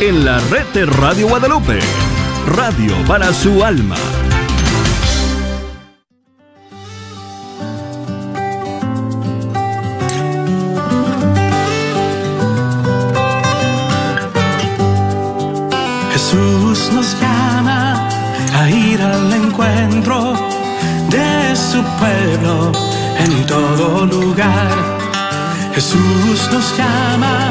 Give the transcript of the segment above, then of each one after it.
en la red de Radio Guadalupe. Radio para su alma. Jesús nos llama a ir al encuentro de su pueblo en todo lugar. Jesús nos llama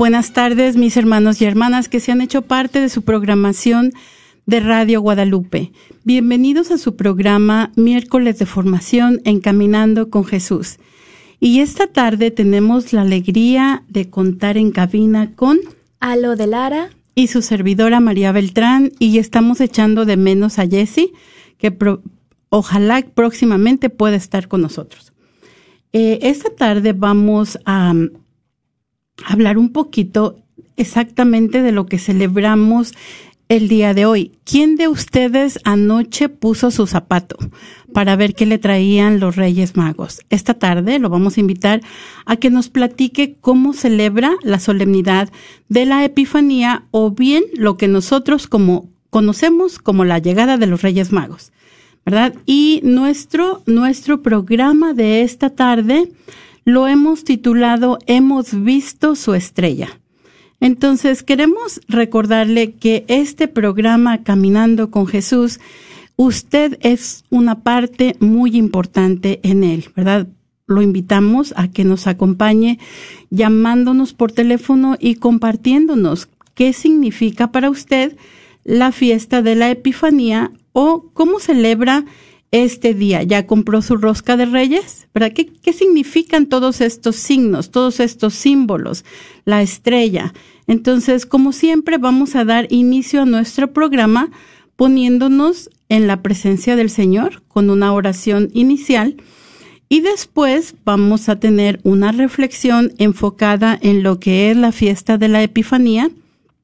buenas tardes, mis hermanos y hermanas que se han hecho parte de su programación de Radio Guadalupe. Bienvenidos a su programa Miércoles de Formación Encaminando con Jesús. Y esta tarde tenemos la alegría de contar en cabina con Alo de Lara. y su servidora María Beltrán y estamos echando de menos a Jessie, que pro- ojalá próximamente pueda estar con nosotros. Eh, esta tarde vamos a um, hablar un poquito exactamente de lo que celebramos el día de hoy. ¿Quién de ustedes anoche puso su zapato para ver qué le traían los Reyes Magos? Esta tarde lo vamos a invitar a que nos platique cómo celebra la solemnidad de la Epifanía o bien lo que nosotros como conocemos como la llegada de los Reyes Magos. ¿Verdad? Y nuestro, nuestro programa de esta tarde lo hemos titulado Hemos visto su estrella. Entonces, queremos recordarle que este programa Caminando con Jesús, usted es una parte muy importante en él, ¿verdad? Lo invitamos a que nos acompañe llamándonos por teléfono y compartiéndonos qué significa para usted la fiesta de la Epifanía o cómo celebra este día. ¿Ya compró su rosca de reyes? ¿Verdad? ¿Qué, qué significan todos estos signos, todos estos símbolos? La estrella. Entonces, como siempre, vamos a dar inicio a nuestro programa poniéndonos en la presencia del Señor con una oración inicial y después vamos a tener una reflexión enfocada en lo que es la fiesta de la Epifanía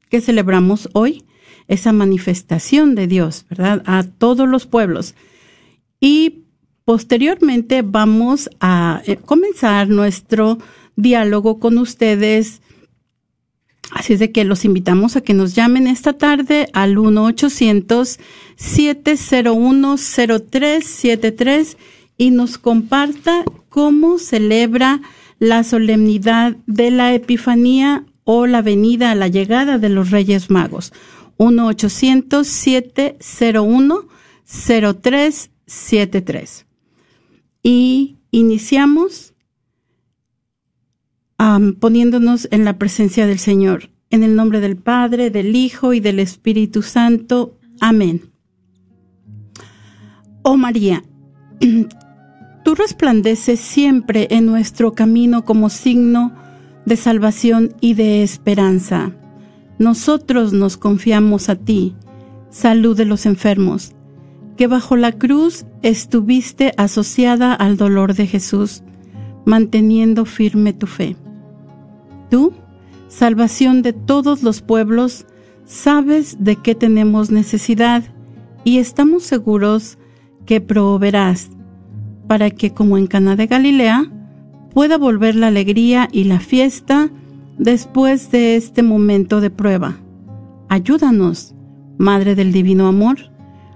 que celebramos hoy, esa manifestación de Dios, ¿verdad? A todos los pueblos. Y posteriormente vamos a eh, comenzar nuestro diálogo con ustedes. Así es de que los invitamos a que nos llamen esta tarde al 1-800-701-0373 y nos comparta cómo celebra la solemnidad de la Epifanía o la venida, la llegada de los Reyes Magos. 1-800-701-0373. Y iniciamos am, poniéndonos en la presencia del Señor. En el nombre del Padre, del Hijo y del Espíritu Santo. Amén. Oh María, tú resplandeces siempre en nuestro camino como signo de salvación y de esperanza. Nosotros nos confiamos a ti, salud de los enfermos, que bajo la cruz estuviste asociada al dolor de Jesús, manteniendo firme tu fe. Tú, salvación de todos los pueblos, sabes de qué tenemos necesidad y estamos seguros que proveerás para que, como en Cana de Galilea, pueda volver la alegría y la fiesta después de este momento de prueba. Ayúdanos, Madre del Divino Amor,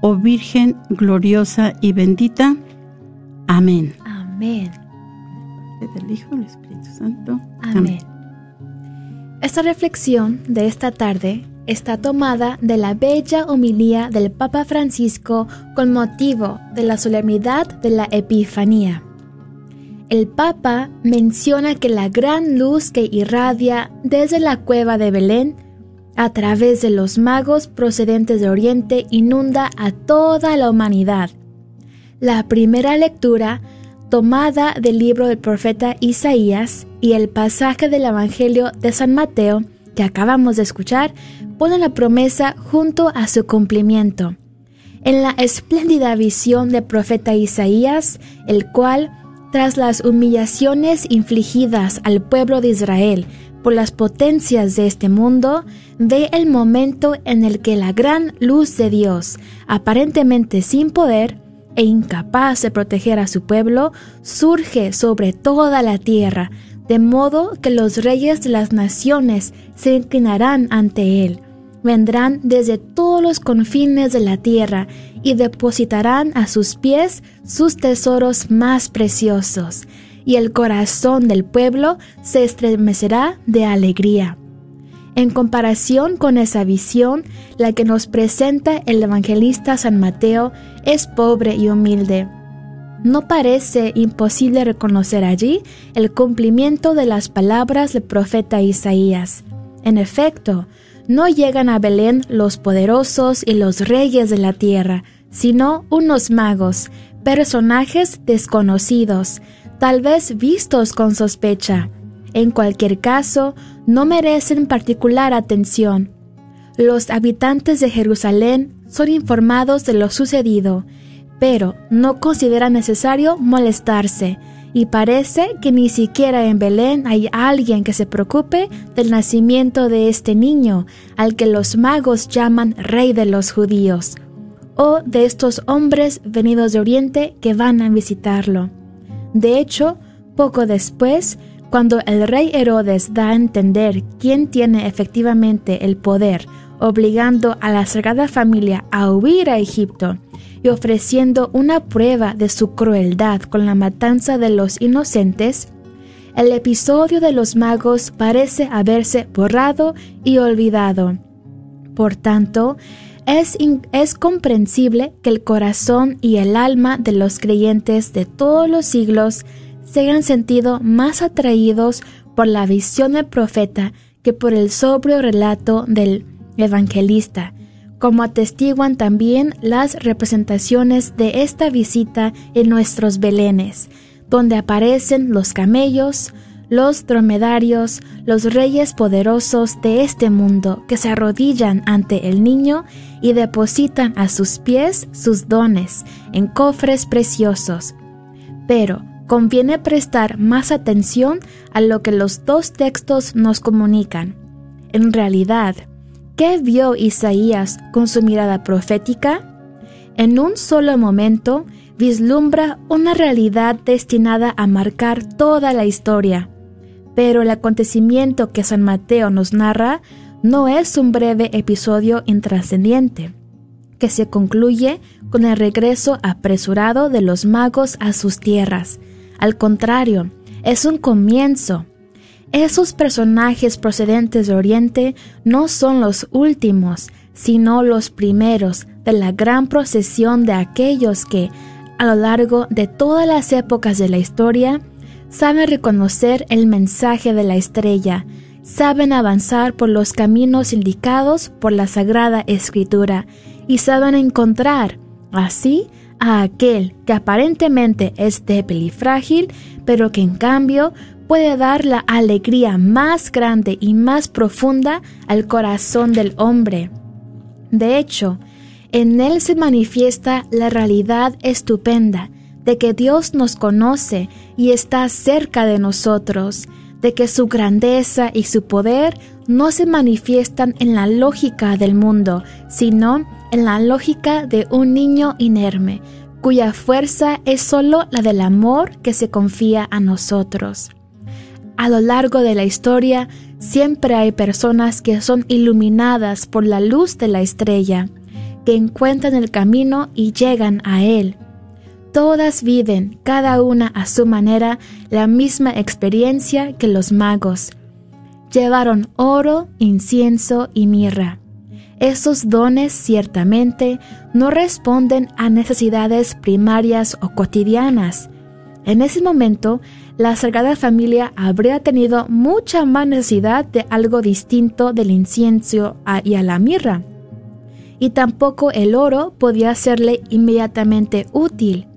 oh Virgen gloriosa y bendita. Amén. Amén. Del Hijo y del Espíritu Santo. Amén. Esta reflexión de esta tarde está tomada de la bella homilía del Papa Francisco con motivo de la solemnidad de la Epifanía. El Papa menciona que la gran luz que irradia desde la cueva de Belén a través de los magos procedentes de Oriente inunda a toda la humanidad. La primera lectura, tomada del libro del profeta Isaías y el pasaje del Evangelio de San Mateo que acabamos de escuchar, pone la promesa junto a su cumplimiento. En la espléndida visión del profeta Isaías, el cual tras las humillaciones infligidas al pueblo de Israel por las potencias de este mundo, ve el momento en el que la gran luz de Dios, aparentemente sin poder e incapaz de proteger a su pueblo, surge sobre toda la tierra, de modo que los reyes de las naciones se inclinarán ante él. Vendrán desde todos los confines de la tierra y depositarán a sus pies sus tesoros más preciosos, y el corazón del pueblo se estremecerá de alegría. En comparación con esa visión, la que nos presenta el evangelista San Mateo es pobre y humilde. No parece imposible reconocer allí el cumplimiento de las palabras del profeta Isaías. En efecto, no llegan a Belén los poderosos y los reyes de la tierra, sino unos magos, personajes desconocidos, tal vez vistos con sospecha. En cualquier caso, no merecen particular atención. Los habitantes de Jerusalén son informados de lo sucedido, pero no consideran necesario molestarse, y parece que ni siquiera en Belén hay alguien que se preocupe del nacimiento de este niño, al que los magos llaman Rey de los judíos, o de estos hombres venidos de Oriente que van a visitarlo. De hecho, poco después, cuando el rey Herodes da a entender quién tiene efectivamente el poder, obligando a la Sagrada Familia a huir a Egipto, y ofreciendo una prueba de su crueldad con la matanza de los inocentes, el episodio de los magos parece haberse borrado y olvidado. Por tanto, es, comprensible que el corazón y el alma de los creyentes de todos los siglos se hayan sentido más atraídos por la visión del profeta que por el sobrio relato del evangelista, como atestiguan también las representaciones de esta visita en nuestros belenes, donde aparecen los camellos, los dromedarios, los reyes poderosos de este mundo que se arrodillan ante el niño y depositan a sus pies sus dones en cofres preciosos. Pero conviene prestar más atención a lo que los dos textos nos comunican. En realidad, ¿Qué vio Isaías con su mirada profética? En un solo momento vislumbra una realidad destinada a marcar toda la historia. Pero el acontecimiento que San Mateo nos narra no es un breve episodio intrascendiente, que se concluye con el regreso apresurado de los magos a sus tierras. Al contrario, es un comienzo, esos personajes procedentes de Oriente no son los últimos, sino los primeros de la gran procesión de aquellos que, a lo largo de todas las épocas de la historia, saben reconocer el mensaje de la estrella, saben avanzar por los caminos indicados por la Sagrada Escritura y saben encontrar, así, a aquel que aparentemente es débil y frágil, pero que en cambio puede dar la alegría más grande y más profunda al corazón del hombre. De hecho, en él se manifiesta la realidad estupenda de que Dios nos conoce y está cerca de nosotros, de que su grandeza y su poder no se manifiestan en la lógica del mundo, sino en la lógica de un niño inerme, cuya fuerza es sólo la del amor que se confía a nosotros. A lo largo de la historia siempre hay personas que son iluminadas por la luz de la estrella, que encuentran el camino y llegan a él. Todas viven, cada una a su manera, la misma experiencia que los magos. Llevaron oro, incienso y mirra. Esos dones ciertamente no responden a necesidades primarias o cotidianas. En ese momento, la Sagrada Familia habría tenido mucha más necesidad de algo distinto del incienso y a la mirra. Y tampoco el oro podía serle inmediatamente útil.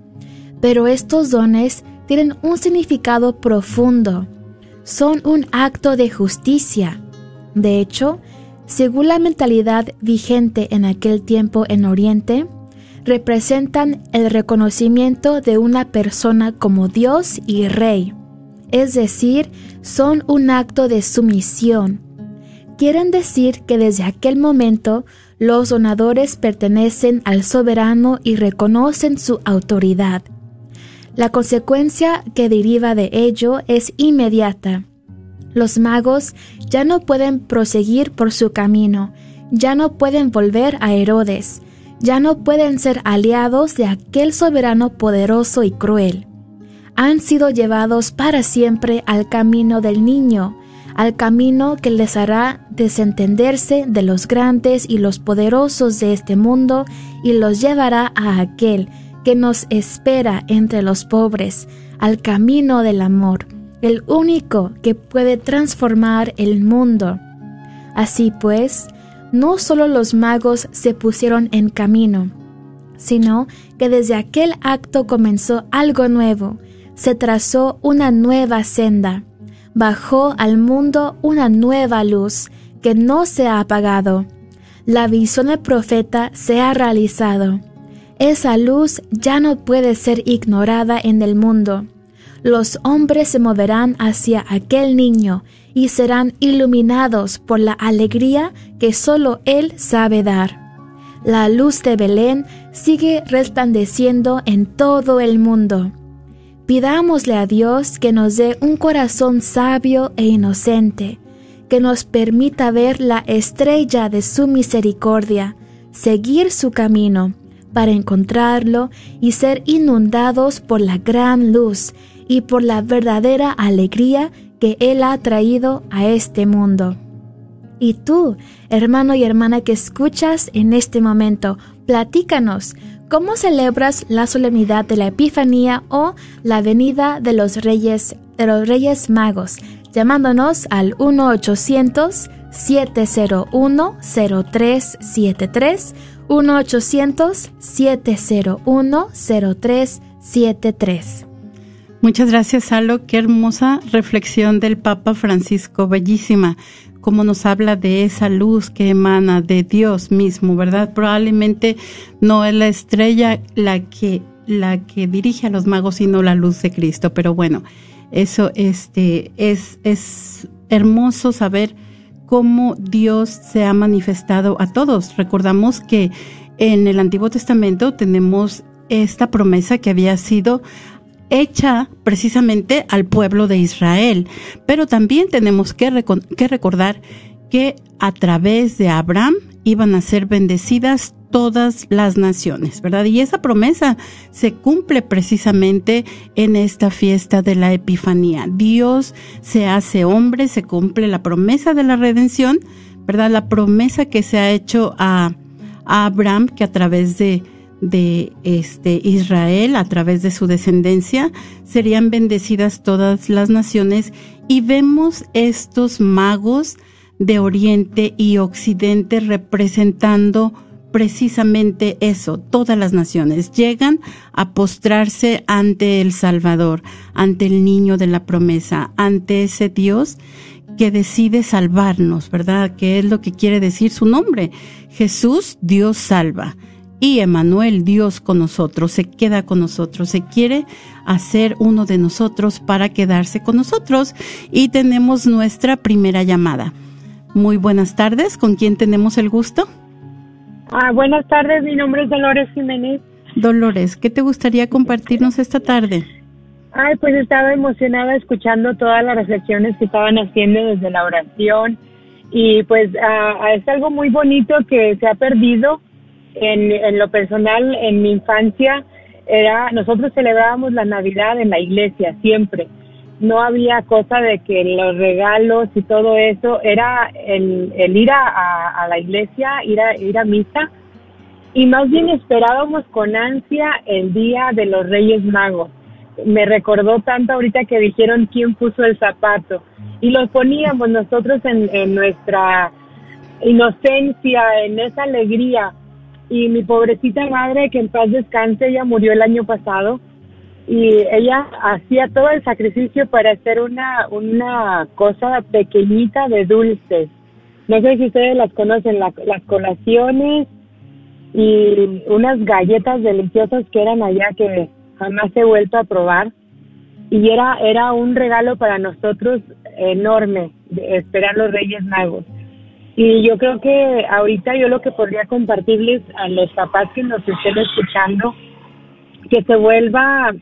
Pero estos dones tienen un significado profundo. Son un acto de justicia. De hecho, según la mentalidad vigente en aquel tiempo en Oriente, representan el reconocimiento de una persona como Dios y Rey, es decir, son un acto de sumisión. Quieren decir que desde aquel momento los donadores pertenecen al soberano y reconocen su autoridad. La consecuencia que deriva de ello es inmediata. Los magos ya no pueden proseguir por su camino, ya no pueden volver a Herodes, ya no pueden ser aliados de aquel soberano poderoso y cruel. Han sido llevados para siempre al camino del niño, al camino que les hará desentenderse de los grandes y los poderosos de este mundo y los llevará a aquel que nos espera entre los pobres, al camino del amor el único que puede transformar el mundo. Así pues, no solo los magos se pusieron en camino, sino que desde aquel acto comenzó algo nuevo, se trazó una nueva senda, bajó al mundo una nueva luz que no se ha apagado. La visión del profeta se ha realizado. Esa luz ya no puede ser ignorada en el mundo los hombres se moverán hacia aquel niño y serán iluminados por la alegría que solo Él sabe dar. La luz de Belén sigue resplandeciendo en todo el mundo. Pidámosle a Dios que nos dé un corazón sabio e inocente, que nos permita ver la estrella de su misericordia, seguir su camino, para encontrarlo y ser inundados por la gran luz y por la verdadera alegría que Él ha traído a este mundo. Y tú, hermano y hermana que escuchas en este momento, platícanos cómo celebras la solemnidad de la Epifanía o la venida de los Reyes, de los Reyes Magos, llamándonos al 1-800-701-0373, 1-800-701-0373. Muchas gracias, Salo. Qué hermosa reflexión del Papa Francisco, bellísima, como nos habla de esa luz que emana de Dios mismo, ¿verdad? Probablemente no es la estrella la que, la que dirige a los magos, sino la luz de Cristo. Pero bueno, eso este, es, es hermoso saber cómo Dios se ha manifestado a todos. Recordamos que en el Antiguo Testamento tenemos esta promesa que había sido hecha precisamente al pueblo de Israel. Pero también tenemos que, recordar que a través de Abraham iban a ser bendecidas todas las naciones, ¿verdad? Y esa promesa se cumple precisamente en esta fiesta de la Epifanía. Dios se hace hombre, se cumple la promesa de la redención, ¿verdad? La promesa que se ha hecho a, a Abraham, que a través de de este Israel a través de su descendencia serían bendecidas todas las naciones y vemos estos magos de Oriente y Occidente representando precisamente eso, todas las naciones llegan a postrarse ante el Salvador, ante el niño de la promesa, ante ese Dios que decide salvarnos, ¿verdad? Que es lo que quiere decir su nombre. Jesús, Dios salva. Y Emanuel, Dios con nosotros, se queda con nosotros, se quiere hacer uno de nosotros para quedarse con nosotros. Y tenemos nuestra primera llamada. Muy buenas tardes, ¿con quién tenemos el gusto? Ah, buenas tardes, mi nombre es Dolores Jiménez. Dolores, ¿qué te gustaría compartirnos esta tarde? Ay, pues estaba emocionada escuchando todas las reflexiones que estaban haciendo desde la oración y pues ah, es algo muy bonito que se ha perdido en, en lo personal en mi infancia era nosotros celebrábamos la Navidad en la iglesia siempre no había cosa de que los regalos y todo eso era el, el ir a, la iglesia ir a ir a misa y más bien esperábamos con ansia el día de los Reyes Magos me recordó tanto ahorita que dijeron quién puso el zapato y lo poníamos nosotros en, en nuestra inocencia, en esa alegría. Y mi pobrecita madre, que en paz descanse, ella murió el año pasado y ella hacía todo el sacrificio para hacer una, una cosa pequeñita de dulces. No sé si ustedes las conocen, las colaciones y unas galletas deliciosas que eran allá que jamás he vuelto a probar y era era un regalo para nosotros enorme esperar los Reyes Magos. Y yo creo que ahorita yo lo que podría compartirles a los papás que nos estén escuchando, que se vuelva,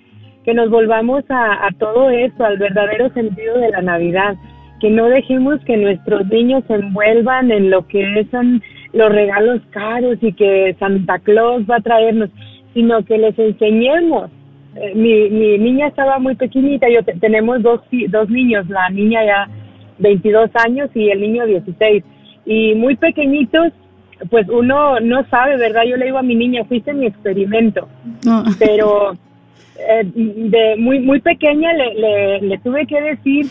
que nos volvamos a, a todo esto, al verdadero sentido de la Navidad, que no dejemos que nuestros niños se envuelvan en lo que son los regalos caros y que Santa Claus va a traernos, sino que les enseñemos. Eh, mi, mi niña estaba muy pequeñita, yo tenemos dos, dos niños, la niña ya 22 años y el niño 16, y muy pequeñitos, pues uno no sabe, ¿verdad? Yo le digo a mi niña, fuiste mi experimento, pero eh, de muy, muy pequeña le, le, le tuve que decir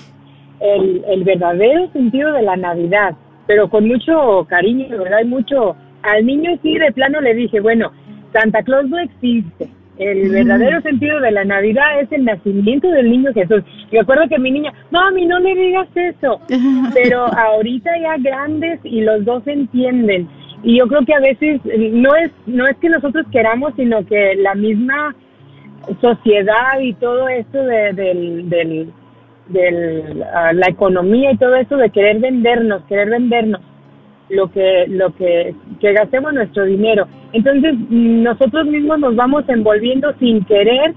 el, el verdadero sentido de la Navidad, pero con mucho cariño, ¿verdad? Y mucho, al niño sí de plano le dije, bueno, Santa Claus no existe, el verdadero sentido de la Navidad es el nacimiento del niño Jesús. Y recuerdo que mi niña, mami, no le digas eso. Pero ahorita ya grandes y los dos entienden. Y yo creo que a veces no es, no es que nosotros queramos, sino que la misma sociedad y todo esto de, del, del, del ah, la economía y todo eso de querer vendernos, querer vendernos lo que lo que, que gastemos nuestro dinero. Entonces nosotros mismos nos vamos envolviendo sin querer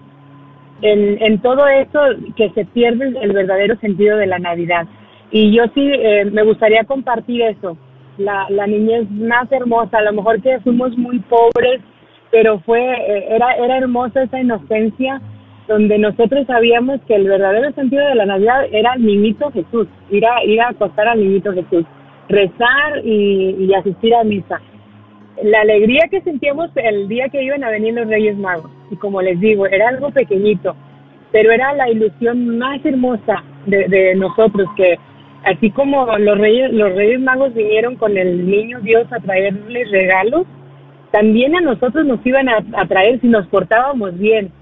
en, en todo eso que se pierde el verdadero sentido de la Navidad. Y yo sí eh, me gustaría compartir eso, la, la niñez más hermosa, a lo mejor que fuimos muy pobres, pero fue eh, era era hermosa esa inocencia donde nosotros sabíamos que el verdadero sentido de la Navidad era el niñito Jesús, ir a, ir a acostar al niñito Jesús rezar y, asistir a misa. La alegría que sentíamos el día que iban a venir los Reyes Magos, y como les digo, era algo pequeñito, pero era la ilusión más hermosa de, nosotros, que así como los Reyes, los Reyes Magos vinieron con el niño Dios a traerles regalos, también a nosotros nos iban a, traer si nos portábamos bien.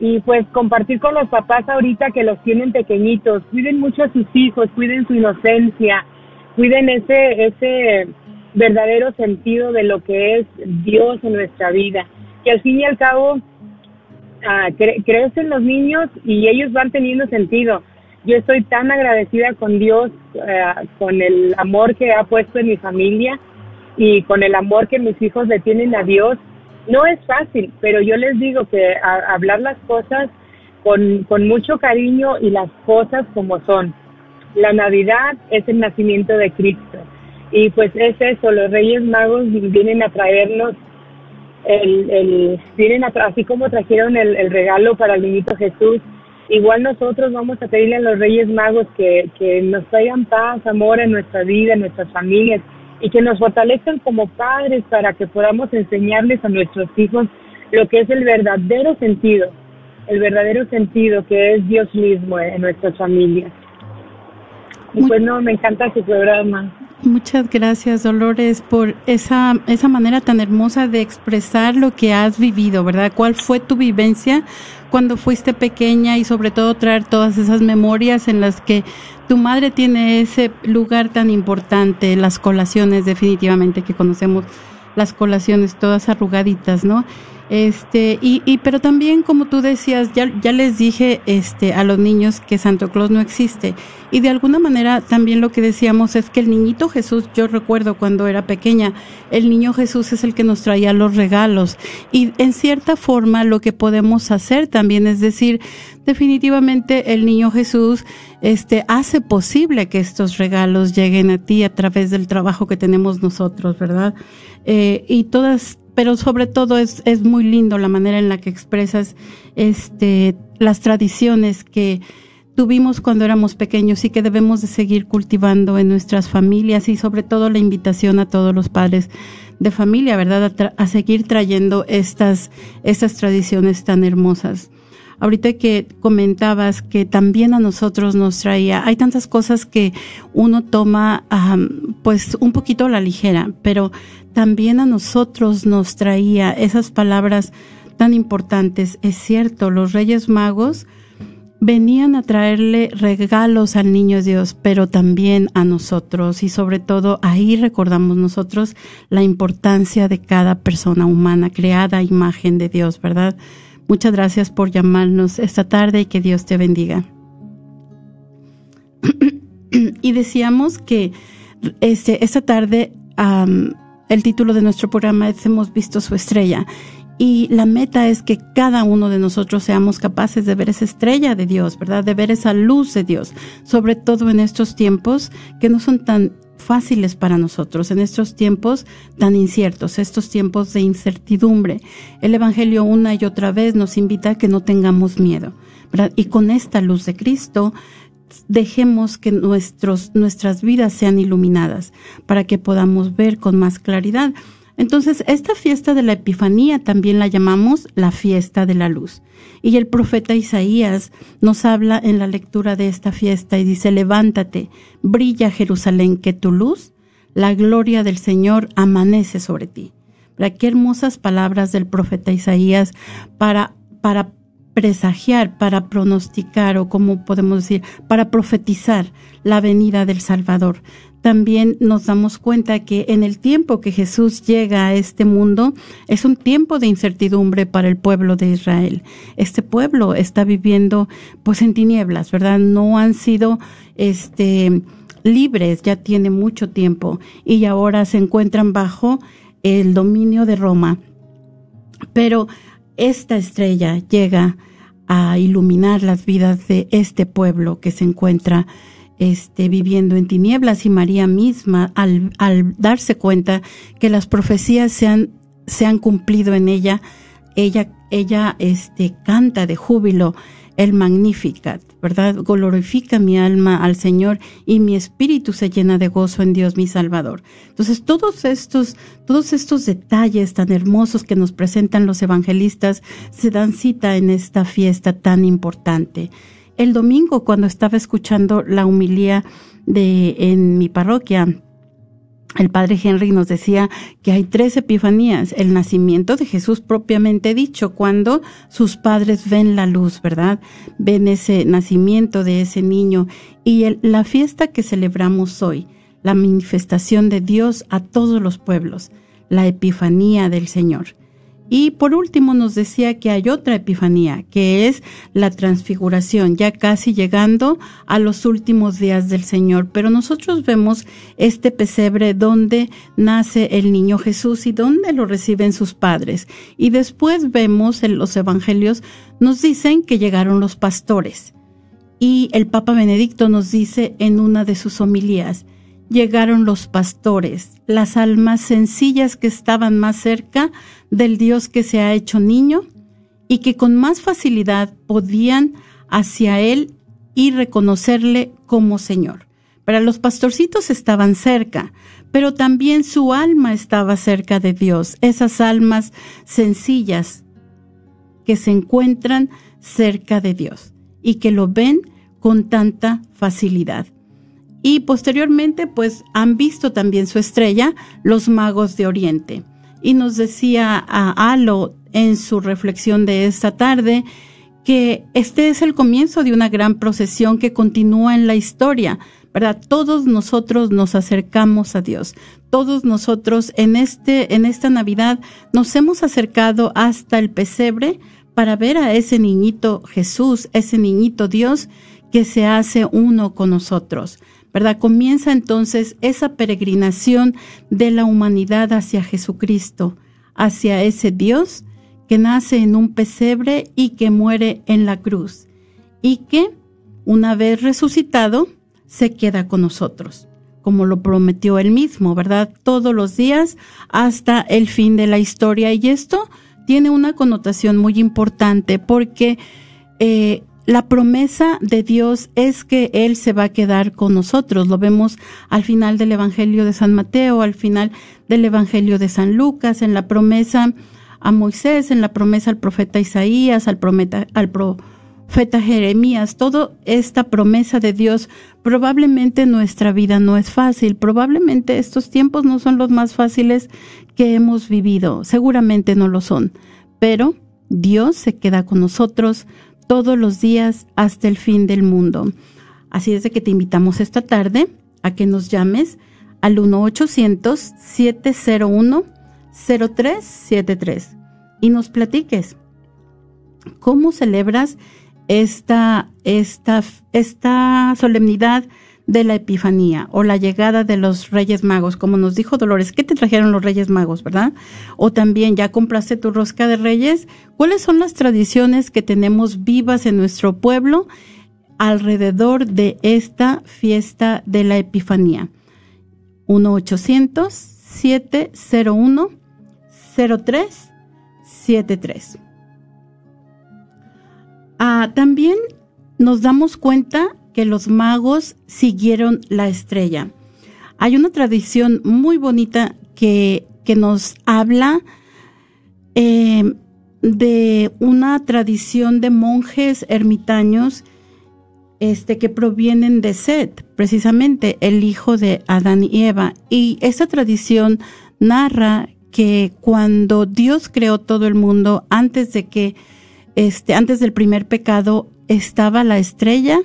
Y pues compartir con los papás ahorita que los tienen pequeñitos, cuiden mucho a sus hijos, cuiden su inocencia, cuiden ese, ese verdadero sentido de lo que es Dios en nuestra vida. Que al fin y al cabo ah, crecen los niños y ellos van teniendo sentido. Yo estoy tan agradecida con Dios, ah, con el amor que ha puesto en mi familia y con el amor que mis hijos le tienen a Dios. No es fácil, pero yo les digo que hablar las cosas con, con mucho cariño y las cosas como son la Navidad es el nacimiento de Cristo. Y pues es eso, los Reyes Magos vienen a traernos el, el vienen a, así como trajeron el, regalo para el niñito Jesús, igual nosotros vamos a pedirle a los Reyes Magos que, que nos traigan paz, amor en nuestra vida, en nuestras familias y que nos fortalezcan como padres para que podamos enseñarles a nuestros hijos lo que es el verdadero sentido, el verdadero sentido que es Dios mismo en nuestras familias. Y pues no, me encanta su programa. Muchas gracias, Dolores, por esa, esa manera tan hermosa de expresar lo que has vivido, ¿verdad? ¿Cuál fue tu vivencia cuando fuiste pequeña y sobre todo traer todas esas memorias en las que tu madre tiene ese lugar tan importante, las colaciones definitivamente que conocemos, las colaciones todas arrugaditas, ¿no? Este, y, y, pero también, como tú decías, ya, ya les dije este, a los niños que Santo Claus no existe. Y de alguna manera también lo que decíamos es que el niñito Jesús, yo recuerdo cuando era pequeña, el niño Jesús es el que nos traía los regalos. Y en cierta forma lo que podemos hacer también es decir, definitivamente el niño Jesús este, hace posible que estos regalos lleguen a ti a través del trabajo que tenemos nosotros, ¿verdad? Eh, y todas pero sobre todo es, es muy lindo la manera en la que expresas este, las tradiciones que tuvimos cuando éramos pequeños y que debemos de seguir cultivando en nuestras familias y sobre todo la invitación a todos los padres de familia, ¿verdad? A, a seguir trayendo estas, estas tradiciones tan hermosas ahorita que comentabas que también a nosotros nos traía, hay tantas cosas que uno toma pues un poquito a la ligera, pero también a nosotros nos traía esas palabras tan importantes. Es cierto, los Reyes Magos venían a traerle regalos al niño Dios, pero también a nosotros y sobre todo ahí recordamos nosotros la importancia de cada persona humana creada a imagen de Dios, ¿verdad? Muchas gracias por llamarnos esta tarde y que Dios te bendiga. y decíamos que este, esta tarde el título de nuestro programa es Hemos visto su estrella. Y la meta es que cada uno de nosotros seamos capaces de ver esa estrella de Dios, ¿verdad? De ver esa luz de Dios, sobre todo en estos tiempos que no son tan fáciles para nosotros en estos tiempos tan inciertos, estos tiempos de incertidumbre. El Evangelio una y otra vez nos invita a que no tengamos miedo. Y con esta luz de Cristo, dejemos que nuestros, nuestras vidas sean iluminadas para que podamos ver con más claridad. Entonces, esta fiesta de la Epifanía también la llamamos la fiesta de la luz. Y el profeta Isaías nos habla en la lectura de esta fiesta y dice, levántate, brilla Jerusalén, que tu luz, la gloria del Señor, amanece sobre ti. Qué hermosas palabras del profeta Isaías para, para presagiar, para pronosticar o como podemos decir, para profetizar la venida del Salvador también nos damos cuenta que en el tiempo que Jesús llega a este mundo es un tiempo de incertidumbre para el pueblo de Israel. Este pueblo está viviendo pues en tinieblas, ¿verdad? No han sido este libres ya tiene mucho tiempo y ahora se encuentran bajo el dominio de Roma. Pero esta estrella llega a iluminar las vidas de este pueblo que se encuentra este, viviendo en tinieblas y María misma al, al darse cuenta que las profecías se han, se han cumplido en ella, ella, ella este, canta de júbilo el Magnificat, ¿verdad? Glorifica mi alma al Señor y mi espíritu se llena de gozo en Dios mi Salvador. Entonces, todos estos, todos estos detalles tan hermosos que nos presentan los evangelistas se dan cita en esta fiesta tan importante el domingo cuando estaba escuchando la humilía de en mi parroquia, el padre Henry nos decía que hay tres epifanías, el nacimiento de Jesús propiamente dicho, cuando sus padres ven la luz, ¿verdad? Ven ese nacimiento de ese niño y la fiesta que celebramos hoy, la manifestación de Dios a todos los pueblos, la epifanía del Señor. Y por último nos decía que hay otra epifanía, que es la transfiguración, ya casi llegando a los últimos días del Señor. Pero nosotros vemos este pesebre donde nace el niño Jesús y donde lo reciben sus padres. Y después vemos en los evangelios, nos dicen que llegaron los pastores. Y el Papa Benedicto nos dice en una de sus homilías, llegaron los pastores, las almas sencillas que estaban más cerca del Dios que se ha hecho niño y que con más facilidad podían hacia Él y reconocerle como Señor. Pero los pastorcitos estaban cerca, pero también su alma estaba cerca de Dios, esas almas sencillas que se encuentran cerca de Dios y que lo ven con tanta facilidad y posteriormente pues han visto también su estrella los magos de Oriente. Y nos decía a Alo en su reflexión de esta tarde que este es el comienzo de una gran procesión que continúa en la historia, ¿verdad? Todos nosotros nos acercamos a Dios. Todos nosotros en este en esta Navidad nos hemos acercado hasta el pesebre para ver a ese niñito Jesús, ese niñito Dios que se hace uno con nosotros. ¿Verdad? Comienza entonces esa peregrinación de la humanidad hacia Jesucristo, hacia ese Dios que nace en un pesebre y que muere en la cruz, y que, una vez resucitado, se queda con nosotros, como lo prometió él mismo, ¿verdad? Todos los días hasta el fin de la historia. Y esto tiene una connotación muy importante porque eh, la promesa de Dios es que Él se va a quedar con nosotros. Lo vemos al final del Evangelio de San Mateo, al final del Evangelio de San Lucas, en la promesa a Moisés, en la promesa al profeta Isaías, al, profeta Jeremías. Toda esta promesa de Dios, probablemente nuestra vida no es fácil, probablemente estos tiempos no son los más fáciles que hemos vivido, seguramente no lo son, pero Dios se queda con nosotros todos los días hasta el fin del mundo. Así es de que te invitamos esta tarde a que nos llames al 1-800-701-0373 y nos platiques cómo celebras esta, esta, esta solemnidad de la Epifanía o la llegada de los Reyes Magos, como nos dijo Dolores, ¿qué te trajeron los Reyes Magos, verdad? O también, ¿ya compraste tu rosca de Reyes? ¿Cuáles son las tradiciones que tenemos vivas en nuestro pueblo alrededor de esta fiesta de la Epifanía? 1-800-701-0373. Ah, también nos damos cuenta que los magos siguieron la estrella. Hay una tradición muy bonita que, que nos habla eh, de una tradición de monjes ermitaños este, que provienen de Set, precisamente el hijo de Adán y Eva. Y esta tradición narra que cuando Dios creó todo el mundo, antes de que, este, antes del primer pecado, estaba la estrella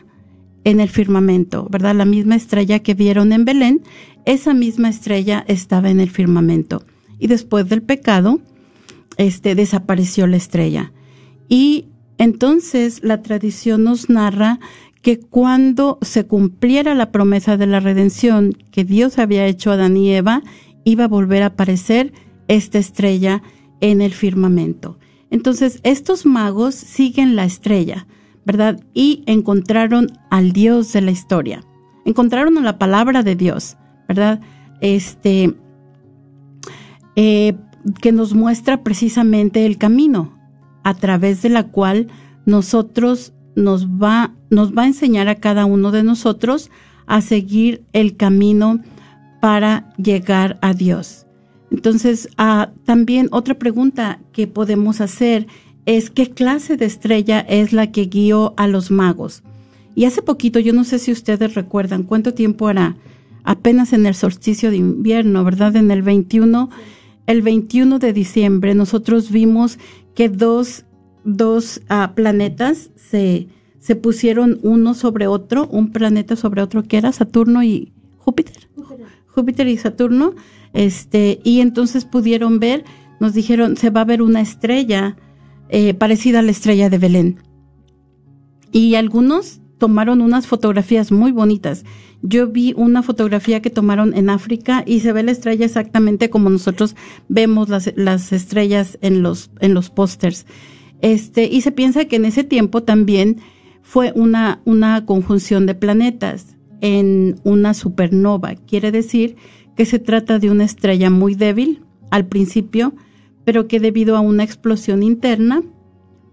en el firmamento, ¿verdad? La misma estrella que vieron en Belén, esa misma estrella estaba en el firmamento. Y después del pecado, este, desapareció la estrella. Y entonces la tradición nos narra que cuando se cumpliera la promesa de la redención que Dios había hecho a Adán y Eva, iba a volver a aparecer esta estrella en el firmamento. Entonces, estos magos siguen la estrella, ¿verdad? Y encontraron al Dios de la historia. Encontraron a la palabra de Dios, ¿verdad? Este, eh, que nos muestra precisamente el camino a través de la cual nosotros nos va, nos va a enseñar a cada uno de nosotros a seguir el camino para llegar a Dios. Entonces, ah, también otra pregunta que podemos hacer es qué clase de estrella es la que guió a los magos. Y hace poquito, yo no sé si ustedes recuerdan cuánto tiempo hará, apenas en el solsticio de invierno, ¿verdad? En el 21, el 21 de diciembre, nosotros vimos que dos, dos ah, planetas se, se pusieron uno sobre otro, un planeta sobre otro, que era Saturno y Júpiter. Júpiter, Júpiter y Saturno, este, y entonces pudieron ver, nos dijeron, se va a ver una estrella eh, parecida a la estrella de Belén. Y algunos tomaron unas fotografías muy bonitas. Yo vi una fotografía que tomaron en África y se ve la estrella exactamente como nosotros vemos las, las estrellas en los, en los pósters. Este, y se piensa que en ese tiempo también fue una, una conjunción de planetas en una supernova. Quiere decir que se trata de una estrella muy débil al principio, pero que debido a una explosión interna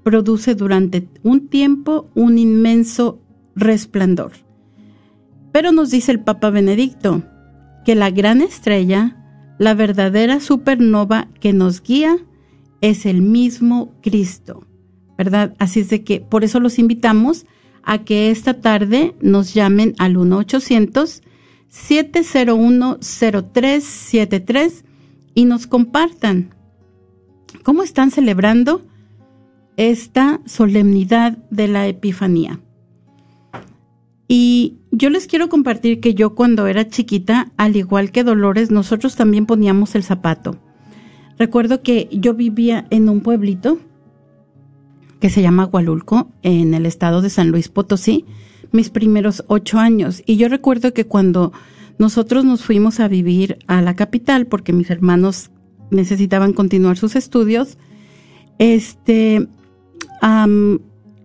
produce durante un tiempo un inmenso resplandor. Pero nos dice el Papa Benedicto que la gran estrella, la verdadera supernova que nos guía, es el mismo Cristo, ¿verdad? Así es de que por eso los invitamos a que esta tarde nos llamen al 1 800 701-0373 y nos compartan cómo están celebrando esta solemnidad de la Epifanía. Y yo les quiero compartir que yo cuando era chiquita, al igual que Dolores, nosotros también poníamos el zapato. Recuerdo que yo vivía en un pueblito que se llama Hualulco, en el estado de San Luis Potosí, mis primeros ocho años. Y yo recuerdo que cuando nosotros nos fuimos a vivir a la capital, porque mis hermanos necesitaban continuar sus estudios, este,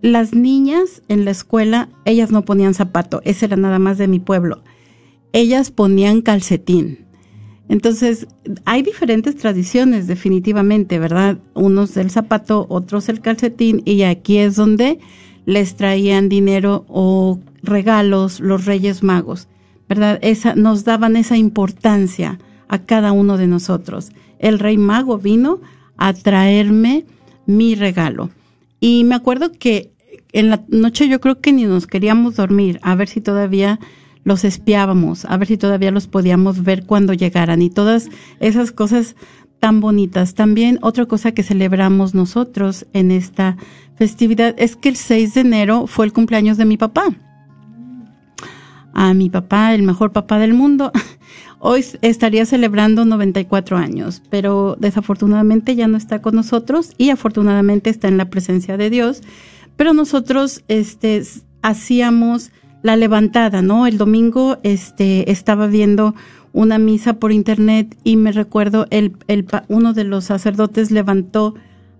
las niñas en la escuela, ellas no ponían zapato, ese era nada más de mi pueblo. Ellas ponían calcetín. Entonces, hay diferentes tradiciones definitivamente, ¿verdad? Unos del zapato, otros el calcetín, y aquí es donde les traían dinero o regalos los Reyes Magos, ¿verdad? Esa, nos daban esa importancia a cada uno de nosotros. El Rey Mago vino a traerme mi regalo. Y me acuerdo que en la noche yo creo que ni nos queríamos dormir, a ver si todavía los espiábamos, a ver si todavía los podíamos ver cuando llegaran y todas esas cosas tan bonitas. También otra cosa que celebramos nosotros en esta festividad es que el 6 de enero fue el cumpleaños de mi papá. A mi papá, el mejor papá del mundo. Hoy estaría celebrando 94 años, pero desafortunadamente ya no está con nosotros y afortunadamente está en la presencia de Dios. Pero nosotros este, hacíamos la levantada, ¿no? El domingo este, estaba viendo una misa por internet y me recuerdo el, el, uno de los sacerdotes levantó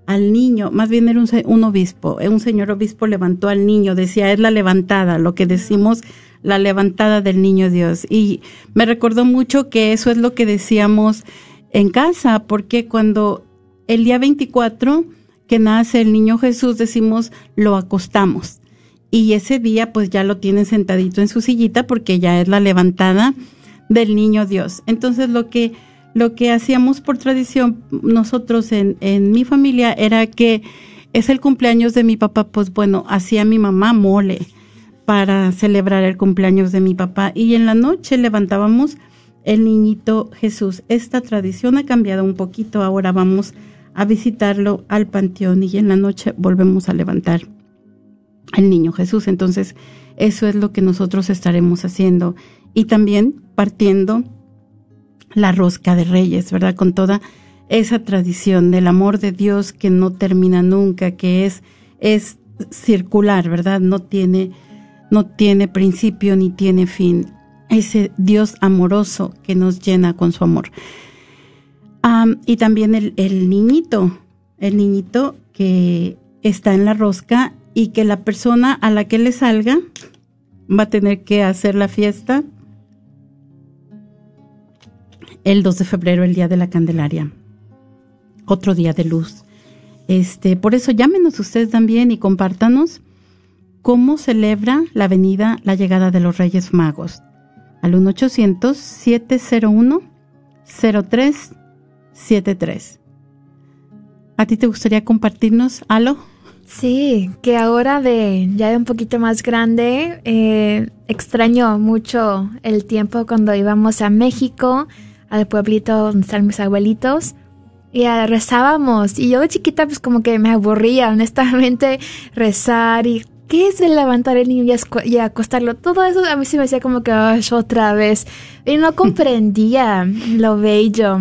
al niño, más bien era un, un obispo, un señor obispo levantó al niño, decía, es la levantada, lo que decimos la levantada del niño Dios. Y me recordó mucho que eso es lo que decíamos en casa, porque cuando el día 24 que nace el niño Jesús, decimos, lo acostamos. Y ese día pues ya lo tienen sentadito en su sillita porque ya es la levantada del niño Dios. Entonces lo que, lo que hacíamos por tradición nosotros en, en mi familia era que es el cumpleaños de mi papá, pues bueno, hacía mi mamá mole para celebrar el cumpleaños de mi papá y en la noche levantábamos el niñito Jesús. Esta tradición ha cambiado un poquito, ahora vamos a visitarlo al panteón y en la noche volvemos a levantar al niño Jesús. Entonces, eso es lo que nosotros estaremos haciendo y también partiendo la rosca de reyes, ¿verdad? Con toda esa tradición del amor de Dios que no termina nunca, que es, es circular, ¿verdad? No tiene no tiene principio ni tiene fin. Ese Dios amoroso que nos llena con su amor. y también el, el niñito, el niñito que está en la rosca y que la persona a la que le salga va a tener que hacer la fiesta el 2 de febrero, el día de la Candelaria. Otro día de luz. Este, por eso llámenos ustedes también y compártanos cómo celebra la venida, la llegada de los Reyes Magos. Al 1-800-701-0373. ¿A ti te gustaría compartirnos algo? Sí, que ahora de ya de un poquito más grande, eh, extraño mucho el tiempo cuando íbamos a México, al pueblito donde están mis abuelitos, y rezábamos. Y yo de chiquita pues como que me aburría honestamente rezar y ¿qué es el levantar el niño y, acostarlo? Todo eso a mí se me hacía como que otra vez. Y no comprendía lo bello.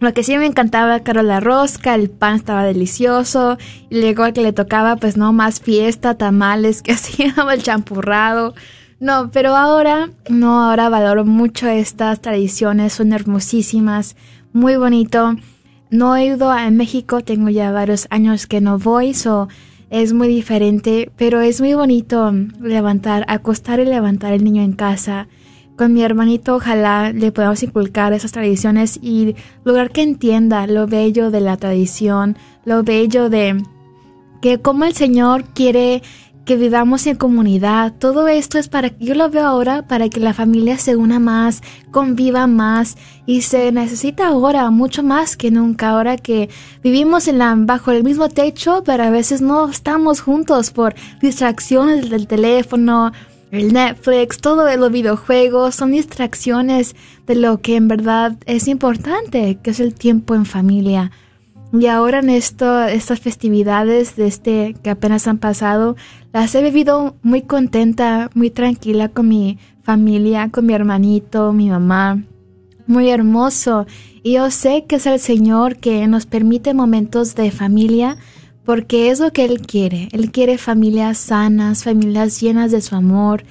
Lo que sí me encantaba, claro, la rosca, el pan estaba delicioso. Y luego al que le tocaba, pues no, más fiesta, tamales que hacía, el champurrado. No, pero ahora, no, ahora valoro mucho estas tradiciones, son hermosísimas, muy bonito. No he ido a México, tengo ya varios años que no voy, so es muy diferente, pero es muy bonito levantar, acostar y levantar el niño en casa. Con mi hermanito ojalá le podamos inculcar esas tradiciones y lograr que entienda lo bello de la tradición, lo bello de que como el Señor quiere que vivamos en comunidad. Todo esto es para, yo lo veo ahora para que la familia se una más, conviva más y se necesita ahora mucho más que nunca. Ahora que vivimos en la, bajo el mismo techo, pero a veces no estamos juntos por distracciones del teléfono, el Netflix, todo los videojuegos son distracciones de lo que en verdad es importante, que es el tiempo en familia. Y ahora en esto, estas festividades de este que apenas han pasado, las he vivido muy contenta, muy tranquila con mi familia, con mi hermanito, mi mamá. Muy hermoso. Y yo sé que es el Señor que nos permite momentos de familia porque es lo que Él quiere. Él quiere familias sanas, familias llenas de su amor,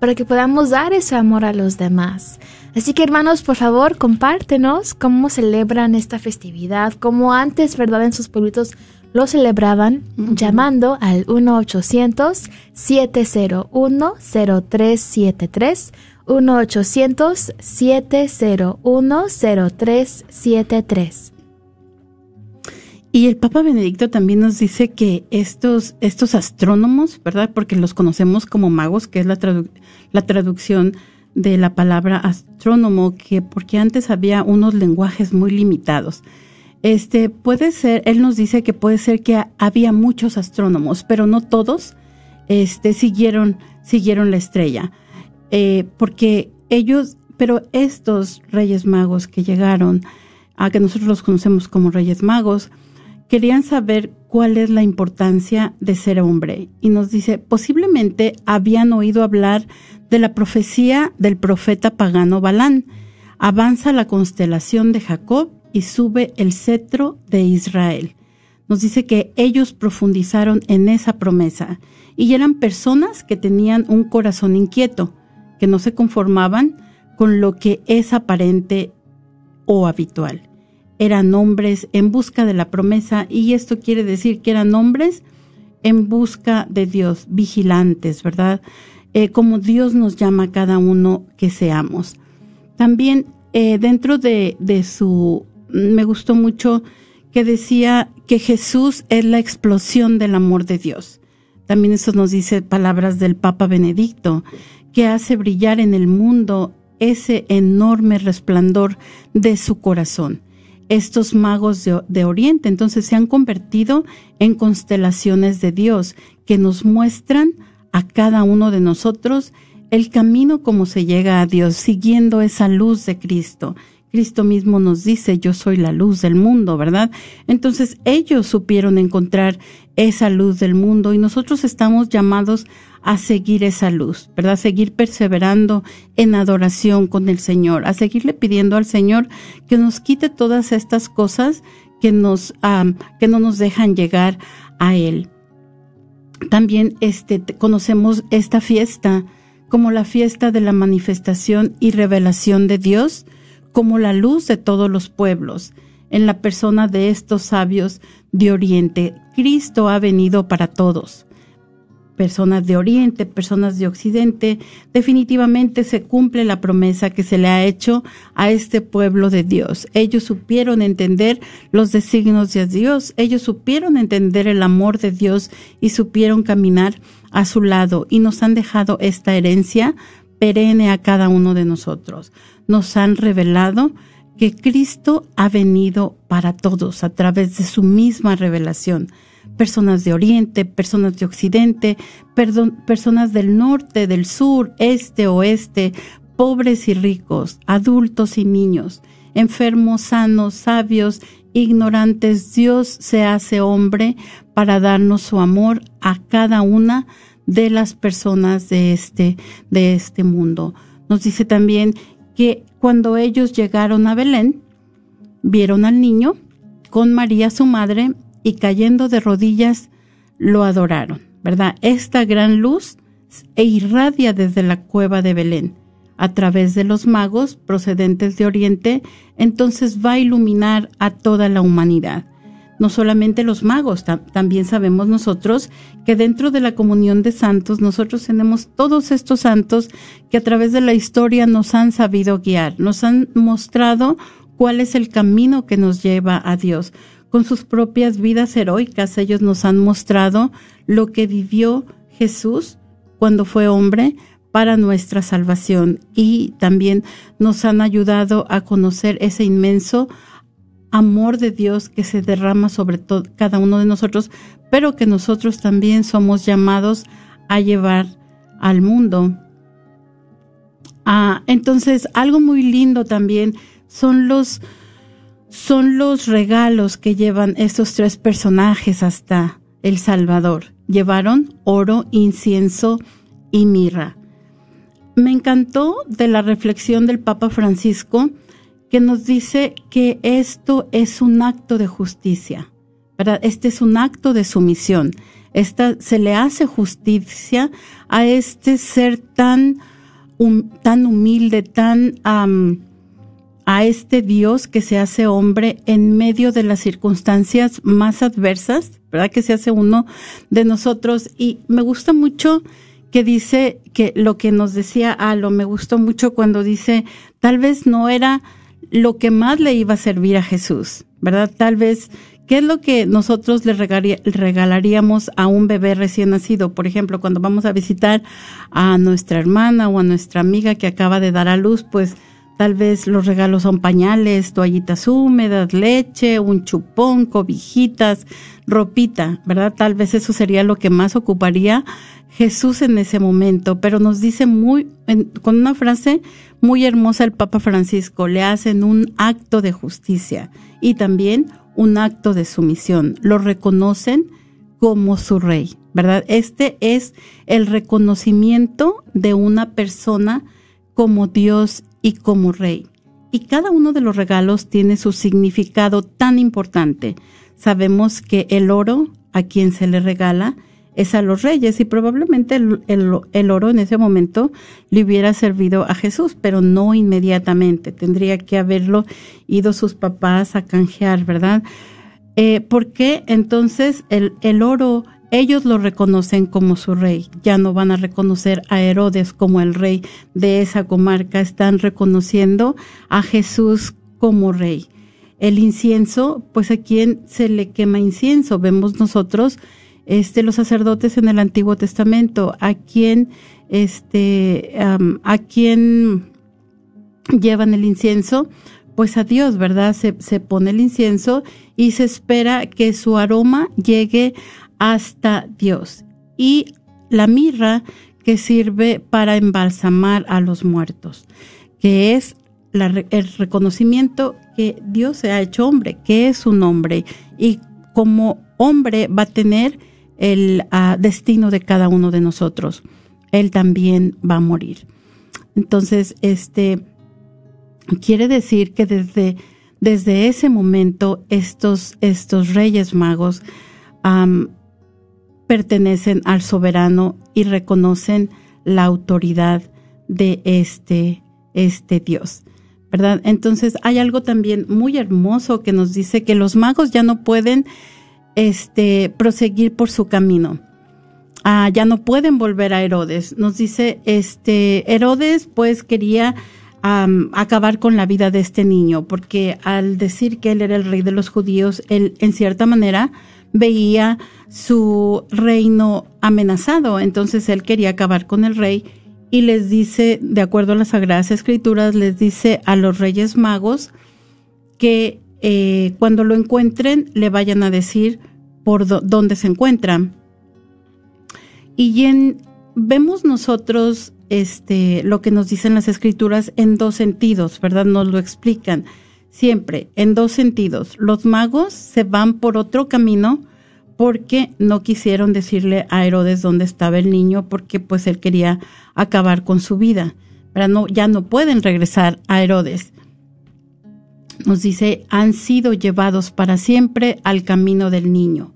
para que podamos dar ese amor a los demás. Así que hermanos, por favor, compártenos cómo celebran esta festividad, como antes, ¿verdad? En sus pueblitos lo celebraban llamando al 1-800-701-0373, 1-800-701-0373. Y el Papa Benedicto también nos dice que estos, estos astrónomos, ¿verdad? Porque los conocemos como magos, que es la, la traducción de la palabra astrónomo, que porque antes había unos lenguajes muy limitados. Este puede ser, él nos dice que puede ser que había muchos astrónomos, pero no todos este, siguieron, siguieron la estrella. Eh, porque ellos, pero estos reyes magos que llegaron, a que nosotros los conocemos como reyes magos, querían saber cuál es la importancia de ser hombre. Y nos dice, posiblemente habían oído hablar de la profecía del profeta pagano Balán. Avanza la constelación de Jacob y sube el cetro de Israel. Nos dice que ellos profundizaron en esa promesa y eran personas que tenían un corazón inquieto, que no se conformaban con lo que es aparente o habitual. Eran hombres en busca de la promesa y esto quiere decir que eran hombres en busca de Dios, vigilantes, ¿verdad? Eh, como Dios nos llama a cada uno que seamos. También eh, dentro de, de su, me gustó mucho que decía que Jesús es la explosión del amor de Dios. También eso nos dice palabras del Papa Benedicto, que hace brillar en el mundo ese enorme resplandor de su corazón. Estos magos de, de, Oriente entonces se han convertido en constelaciones de Dios que nos muestran a cada uno de nosotros el camino como se llega a Dios, siguiendo esa luz de Cristo. Cristo mismo nos dice, yo soy la luz del mundo, ¿verdad? Entonces ellos supieron encontrar esa luz del mundo y nosotros estamos llamados a seguir esa luz, ¿verdad? A seguir perseverando en adoración con el Señor, a seguirle pidiendo al Señor que nos quite todas estas cosas que nos, que no nos dejan llegar a Él. También este, conocemos esta fiesta como la fiesta de la manifestación y revelación de Dios, como la luz de todos los pueblos, en la persona de estos sabios de Oriente. Cristo ha venido para todos personas de Oriente, personas de Occidente, definitivamente se cumple la promesa que se le ha hecho a este pueblo de Dios. Ellos supieron entender los designios de Dios, ellos supieron entender el amor de Dios y supieron caminar a su lado y nos han dejado esta herencia perenne a cada uno de nosotros. Nos han revelado que Cristo ha venido para todos a través de su misma revelación personas de Oriente, personas de Occidente, personas del norte, del sur, este, oeste, pobres y ricos, adultos y niños, enfermos, sanos, sabios, ignorantes. Dios se hace hombre para darnos su amor a cada una de las personas de este, de este mundo. Nos dice también que cuando ellos llegaron a Belén, vieron al niño con María su madre y cayendo de rodillas lo adoraron, ¿verdad? Esta gran luz e irradia desde la cueva de Belén a través de los magos procedentes de Oriente, entonces va a iluminar a toda la humanidad. No solamente los magos, también sabemos nosotros que dentro de la comunión de santos nosotros tenemos todos estos santos que a través de la historia nos han sabido guiar, nos han mostrado cuál es el camino que nos lleva a Dios con sus propias vidas heroicas, ellos nos han mostrado lo que vivió Jesús cuando fue hombre para nuestra salvación. Y también nos han ayudado a conocer ese inmenso amor de Dios que se derrama sobre todo cada uno de nosotros, pero que nosotros también somos llamados a llevar al mundo. Ah, entonces, algo muy lindo también son los, son los regalos que llevan estos tres personajes hasta El Salvador. Llevaron oro, incienso y mirra. Me encantó de la reflexión del Papa Francisco que nos dice que esto es un acto de justicia. Este es un acto de sumisión. Esta, se le hace justicia a este ser tan, tan humilde, tan a este Dios que se hace hombre en medio de las circunstancias más adversas, ¿verdad? Que se hace uno de nosotros. Y me gusta mucho que dice que lo que nos decía Alo, me gustó mucho cuando dice, tal vez no era lo que más le iba a servir a Jesús, ¿verdad? Tal vez, ¿qué es lo que nosotros le regalaríamos a un bebé recién nacido? Por ejemplo, cuando vamos a visitar a nuestra hermana o a nuestra amiga que acaba de dar a luz, pues tal vez los regalos son pañales, toallitas húmedas, leche, un chupón, cobijitas, ropita, ¿verdad? Tal vez eso sería lo que más ocuparía Jesús en ese momento, pero nos dice muy, con una frase muy hermosa el Papa Francisco, le hacen un acto de justicia y también un acto de sumisión. Lo reconocen como su rey, ¿verdad? Este es el reconocimiento de una persona como Dios y como rey. Y cada uno de los regalos tiene su significado tan importante. Sabemos que el oro a quien se le regala es a los reyes y probablemente el, oro en ese momento le hubiera servido a Jesús, pero no inmediatamente. Tendría que haberlo ido sus papás a canjear, ¿verdad? Eh, porque entonces el, el oro ellos lo reconocen como su rey, ya no van a reconocer a Herodes como el rey de esa comarca, están reconociendo a Jesús como rey. El incienso, pues a quién se le quema incienso, vemos nosotros este, los sacerdotes en el Antiguo Testamento, a quien, este, a quien llevan el incienso, pues a Dios, ¿verdad? Se, se pone el incienso y se espera que su aroma llegue hasta Dios. Y la mirra que sirve para embalsamar a los muertos, que es el reconocimiento que Dios se ha hecho hombre, que es un hombre, y como hombre va a tener el ah, destino de cada uno de nosotros. Él también va a morir. Entonces, este quiere decir que desde, desde ese momento estos, estos reyes magos pertenecen al soberano y reconocen la autoridad de este, este Dios. ¿Verdad? Entonces hay algo también muy hermoso que nos dice que los magos ya no pueden este, proseguir por su camino. Ah, ya no pueden volver a Herodes. Nos dice, este, Herodes pues quería acabar con la vida de este niño, porque al decir que él era el rey de los judíos, él en cierta manera veía su reino amenazado. Entonces él quería acabar con el rey y les dice, de acuerdo a las Sagradas Escrituras, les dice a los reyes magos que eh, cuando lo encuentren le vayan a decir por dónde se encuentran. Y en, vemos nosotros este, lo que nos dicen las escrituras en dos sentidos, ¿verdad? Nos lo explican siempre en dos sentidos. Los magos se van por otro camino porque no quisieron decirle a Herodes dónde estaba el niño porque pues él quería acabar con su vida. Pero no, ya no pueden regresar a Herodes nos dice, han sido llevados para siempre al camino del niño,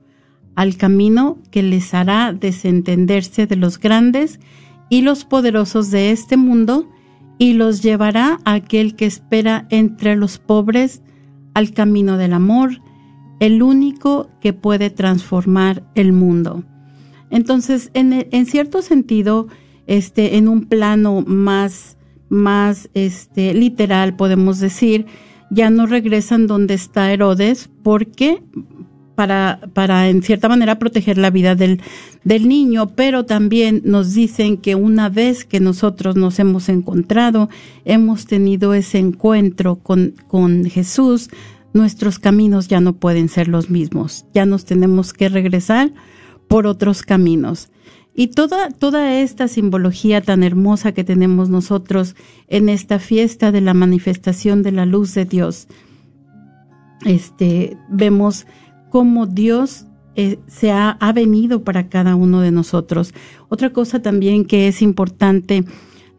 al camino que les hará desentenderse de los grandes y los poderosos de este mundo y los llevará aquel que espera entre los pobres al camino del amor, el único que puede transformar el mundo. Entonces, en, cierto sentido, este, en un plano más, más este, literal, podemos decir ya no regresan donde está Herodes porque para, para en cierta manera proteger la vida del, del niño, pero también nos dicen que una vez que nosotros nos hemos encontrado, hemos tenido ese encuentro con, con Jesús, nuestros caminos ya no pueden ser los mismos, ya nos tenemos que regresar por otros caminos. Y toda, toda esta simbología tan hermosa que tenemos nosotros en esta fiesta de la manifestación de la luz de Dios, este, vemos cómo Dios eh, se ha, venido para cada uno de nosotros. Otra cosa también que es importante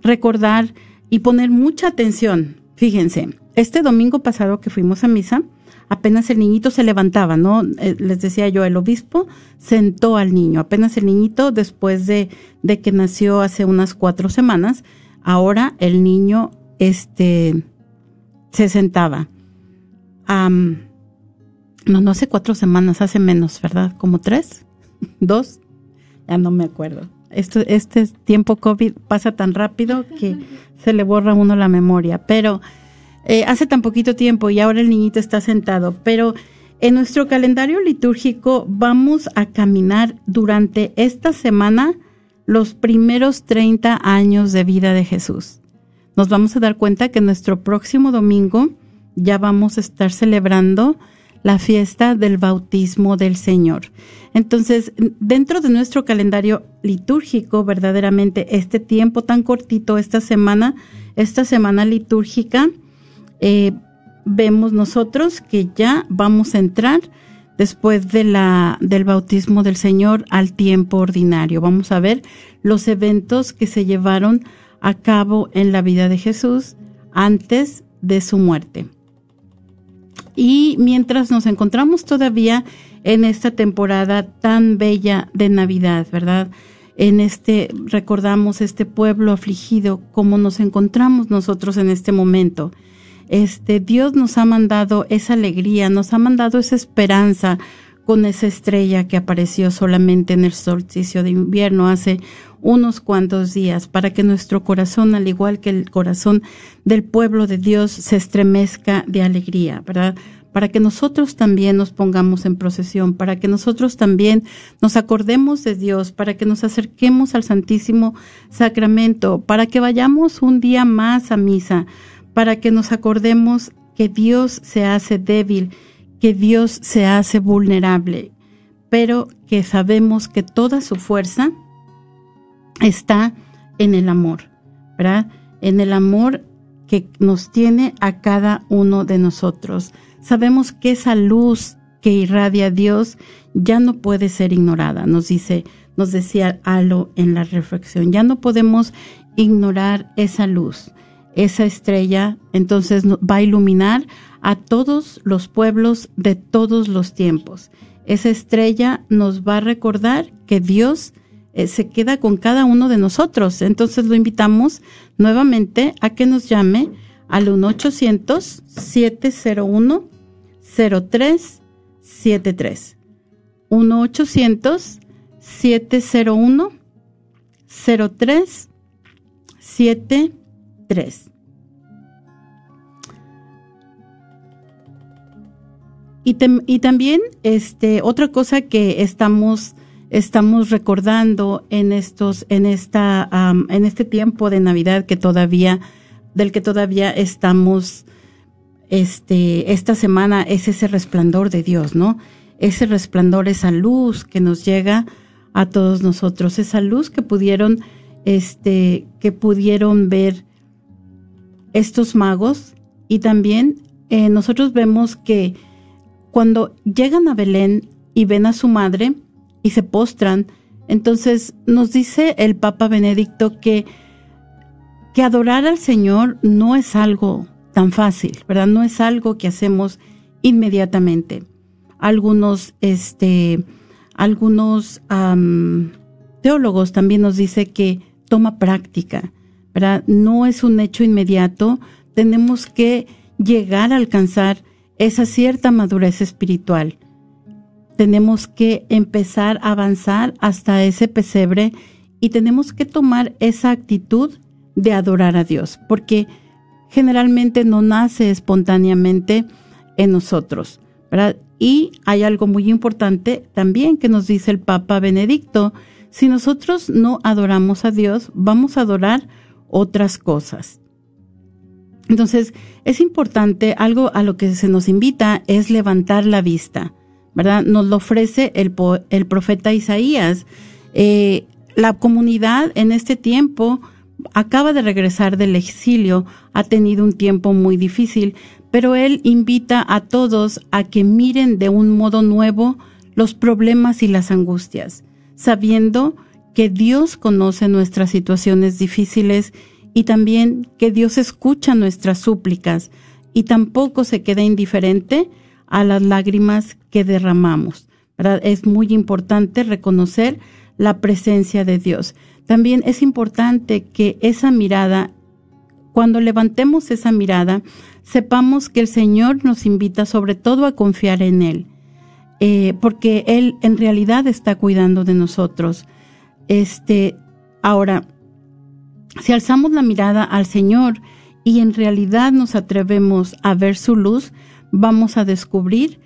recordar y poner mucha atención, fíjense, este domingo pasado que fuimos a misa, apenas el niñito se levantaba, ¿no? Eh, les decía yo, el obispo sentó al niño, apenas el niñito después de, de que nació hace unas cuatro semanas, ahora el niño, este, se sentaba. No, no hace cuatro semanas, hace menos, ¿verdad? ¿Como tres? ¿Dos? Ya no me acuerdo. Esto, este tiempo COVID pasa tan rápido que se le borra a uno la memoria, pero eh, hace tan poquito tiempo y ahora el niñito está sentado, pero en nuestro calendario litúrgico vamos a caminar durante esta semana los primeros 30 años de vida de Jesús. Nos vamos a dar cuenta que nuestro próximo domingo ya vamos a estar celebrando la fiesta del bautismo del Señor. Entonces, dentro de nuestro calendario litúrgico, verdaderamente este tiempo tan cortito, esta semana, esta semana litúrgica, eh, vemos nosotros que ya vamos a entrar después de la, del bautismo del Señor al tiempo ordinario. Vamos a ver los eventos que se llevaron a cabo en la vida de Jesús antes de su muerte. Y mientras nos encontramos todavía en esta temporada tan bella de Navidad, ¿verdad? En este, recordamos este pueblo afligido, como nos encontramos nosotros en este momento este, Dios nos ha mandado esa alegría, nos ha mandado esa esperanza con esa estrella que apareció solamente en el solsticio de invierno hace unos cuantos días, para que nuestro corazón, al igual que el corazón del pueblo de Dios, se estremezca de alegría, ¿verdad? Para que nosotros también nos pongamos en procesión, para que nosotros también nos acordemos de Dios, para que nos acerquemos al Santísimo Sacramento, para que vayamos un día más a misa, para que nos acordemos que Dios se hace débil, que Dios se hace vulnerable, pero que sabemos que toda su fuerza está en el amor, ¿verdad? En el amor que nos tiene a cada uno de nosotros. Sabemos que esa luz que irradia Dios ya no puede ser ignorada, nos dice, nos decía Alo en la reflexión, ya no podemos ignorar esa luz esa estrella entonces va a iluminar a todos los pueblos de todos los tiempos. Esa estrella nos va a recordar que Dios eh, se queda con cada uno de nosotros. Entonces lo invitamos nuevamente a que nos llame al 1-800-701-0373. 1-800-701-0373. 3. Y, y, también este otra cosa que estamos estamos recordando en estos en esta en este tiempo de Navidad que todavía del que todavía estamos este esta semana es ese resplandor de Dios, ¿no? Ese resplandor, esa luz que nos llega a todos nosotros, esa luz que pudieron este que pudieron ver estos magos y también eh, nosotros vemos que cuando llegan a Belén y ven a su madre y se postran, entonces nos dice el Papa Benedicto que, que adorar al Señor no es algo tan fácil, ¿verdad? No es algo que hacemos inmediatamente. Algunos, este, algunos teólogos también nos dice que toma práctica, no es un hecho inmediato, tenemos que llegar a alcanzar esa cierta madurez espiritual. Tenemos que empezar a avanzar hasta ese pesebre y tenemos que tomar esa actitud de adorar a Dios, porque generalmente no nace espontáneamente en nosotros. Y hay algo muy importante también que nos dice el Papa Benedicto, si nosotros no adoramos a Dios, vamos a adorar otras cosas. Entonces, es importante, algo a lo que se nos invita es levantar la vista, ¿verdad? Nos lo ofrece el, el profeta Isaías. Eh, la comunidad en este tiempo acaba de regresar del exilio, ha tenido un tiempo muy difícil, pero él invita a todos a que miren de un modo nuevo los problemas y las angustias, sabiendo que Dios conoce nuestras situaciones difíciles y también que Dios escucha nuestras súplicas y tampoco se queda indiferente a las lágrimas que derramamos. Es muy importante reconocer la presencia de Dios. También es importante que esa mirada, cuando levantemos esa mirada, sepamos que el Señor nos invita sobre todo a confiar en Él, eh, porque Él en realidad está cuidando de nosotros. Este, ahora, si alzamos la mirada al Señor y en realidad nos atrevemos a ver su luz, vamos a descubrir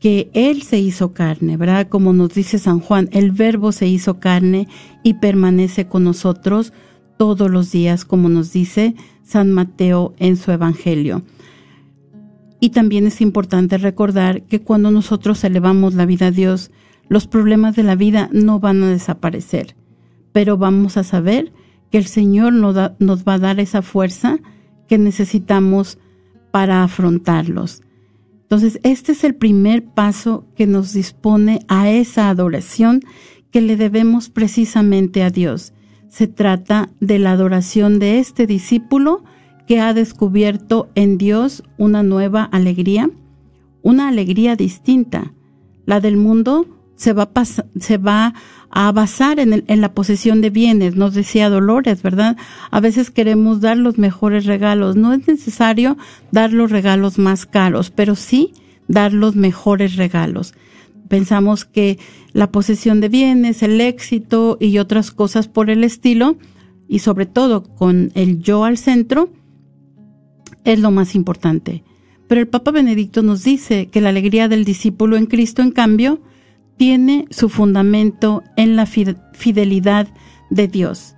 que Él se hizo carne, ¿verdad? Como nos dice San Juan, el verbo se hizo carne y permanece con nosotros todos los días, como nos dice San Mateo en su Evangelio. Y también es importante recordar que cuando nosotros elevamos la vida a Dios, los problemas de la vida no van a desaparecer, pero vamos a saber que el Señor nos, va a dar esa fuerza que necesitamos para afrontarlos. Entonces, este es el primer paso que nos dispone a esa adoración que le debemos precisamente a Dios. Se trata de la adoración de este discípulo que ha descubierto en Dios una nueva alegría, una alegría distinta. La del mundo se va, se va a basar en, en, la posesión de bienes, nos decía Dolores, ¿verdad? A veces queremos dar los mejores regalos. No es necesario dar los regalos más caros, pero sí dar los mejores regalos. Pensamos que la posesión de bienes, el éxito y otras cosas por el estilo, y sobre todo con el yo al centro, es lo más importante. Pero el Papa Benedicto nos dice que la alegría del discípulo en Cristo, en cambio, tiene su fundamento en la fidelidad de Dios,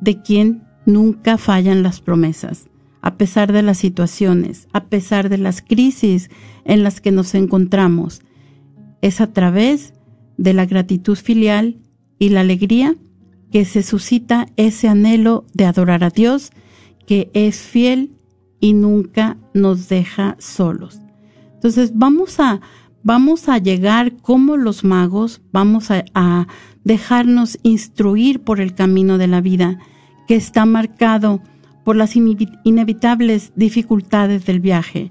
de quien nunca fallan las promesas, a pesar de las situaciones, a pesar de las crisis en las que nos encontramos. Es a través de la gratitud filial y la alegría que se suscita ese anhelo de adorar a Dios, que es fiel y nunca nos deja solos. Entonces vamos a vamos a llegar como los magos, vamos a, dejarnos instruir por el camino de la vida que está marcado por las inevitables dificultades del viaje.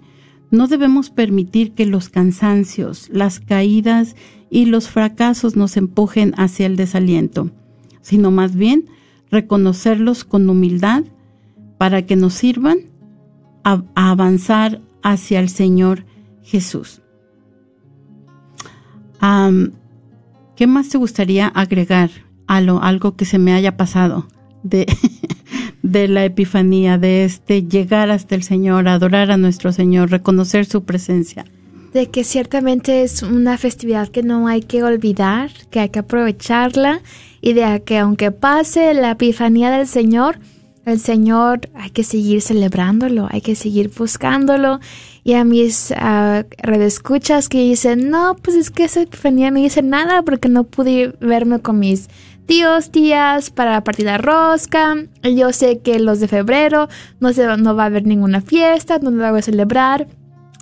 No debemos permitir que los cansancios, las caídas y los fracasos nos empujen hacia el desaliento, sino más bien reconocerlos con humildad para que nos sirvan a avanzar hacia el Señor Jesús. ¿Qué más te gustaría agregar a lo, algo que se me haya pasado de, de la epifanía, de este llegar hasta el Señor, adorar a nuestro Señor, reconocer su presencia? De que ciertamente es una festividad que no hay que olvidar, que hay que aprovecharla y de que aunque pase la epifanía del Señor, el Señor hay que seguir celebrándolo, hay que seguir buscándolo y a mis uh, redescuchas que dicen, no, pues es que esa epifanía no hice nada porque no pude verme con mis tíos, tías para la partida rosca. Yo sé que los de febrero no, se, no va a haber ninguna fiesta, no lo voy a celebrar.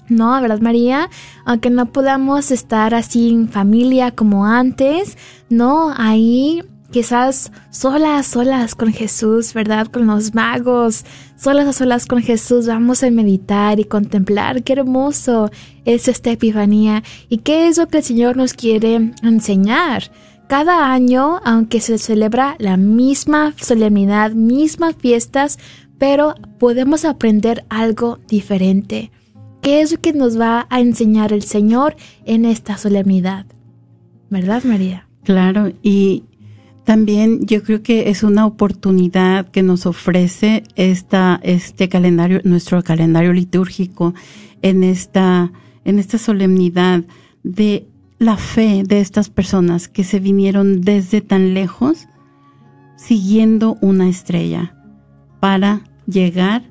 No, ¿verdad, María? Aunque no podamos estar así en familia como antes, no, ahí quizás solas, solas con Jesús, ¿verdad? Con los magos, solas a solas con Jesús, vamos a meditar y contemplar qué hermoso es esta epifanía y qué es lo que el Señor nos quiere enseñar. Cada año, aunque se celebra la misma solemnidad, mismas fiestas, pero podemos aprender algo diferente. ¿Qué es lo que nos va a enseñar el Señor en esta solemnidad? ¿Verdad, María? Claro, y también yo creo que es una oportunidad que nos ofrece esta, este calendario, nuestro calendario litúrgico en esta, en esta solemnidad de la fe de estas personas que se vinieron desde tan lejos siguiendo una estrella para llegar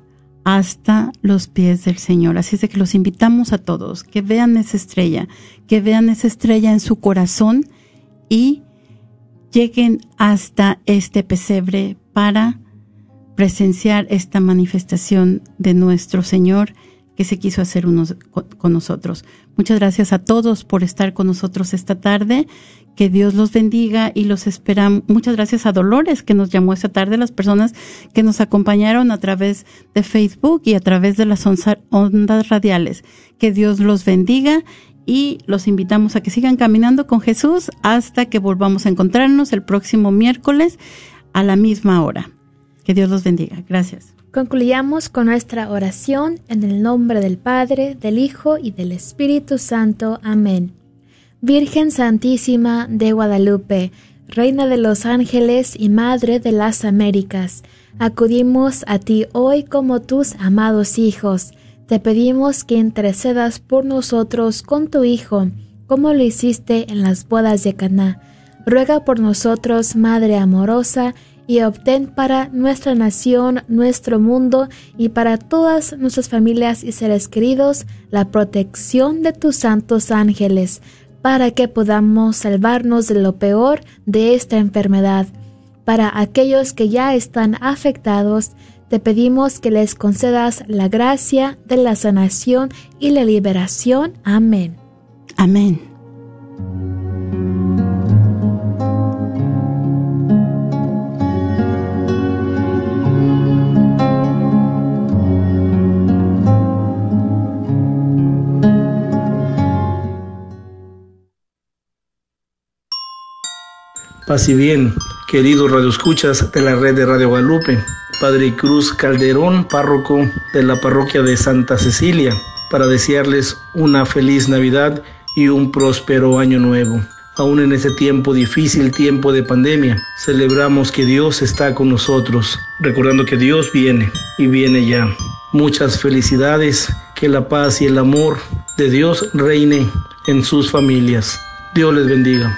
hasta los pies del Señor. Así es de que los invitamos a todos que vean esa estrella, que vean esa estrella en su corazón y lleguen hasta este pesebre para presenciar esta manifestación de nuestro Señor que se quiso hacer unos, con nosotros. Muchas gracias a todos por estar con nosotros esta tarde. Que Dios los bendiga y los esperamos. Muchas gracias a Dolores que nos llamó esta tarde, las personas que nos acompañaron a través de Facebook y a través de las ondas radiales. Que Dios los bendiga y los invitamos a que sigan caminando con Jesús hasta que volvamos a encontrarnos el próximo miércoles a la misma hora. Que Dios los bendiga. Gracias. Concluyamos con nuestra oración en el nombre del Padre, del Hijo y del Espíritu Santo. Amén. Virgen Santísima de Guadalupe, Reina de los ángeles y Madre de las Américas, acudimos a ti hoy como tus amados hijos. Te pedimos que intercedas por nosotros con tu Hijo, como lo hiciste en las bodas de Caná. Ruega por nosotros, Madre amorosa, y obtén para nuestra nación, nuestro mundo y para todas nuestras familias y seres queridos la protección de tus santos ángeles para que podamos salvarnos de lo peor de esta enfermedad. Para aquellos que ya están afectados, te pedimos que les concedas la gracia de la sanación y la liberación. Amén. Amén. Paz y bien, queridos radioescuchas de la red de Radio Guadalupe. Padre Cruz Calderón, párroco de la parroquia de Santa Cecilia, para desearles una feliz Navidad y un próspero año nuevo. Aún en ese tiempo difícil, tiempo de pandemia, celebramos que Dios está con nosotros, recordando que Dios viene y viene ya. Muchas felicidades, que la paz y el amor de Dios reine en sus familias. Dios les bendiga.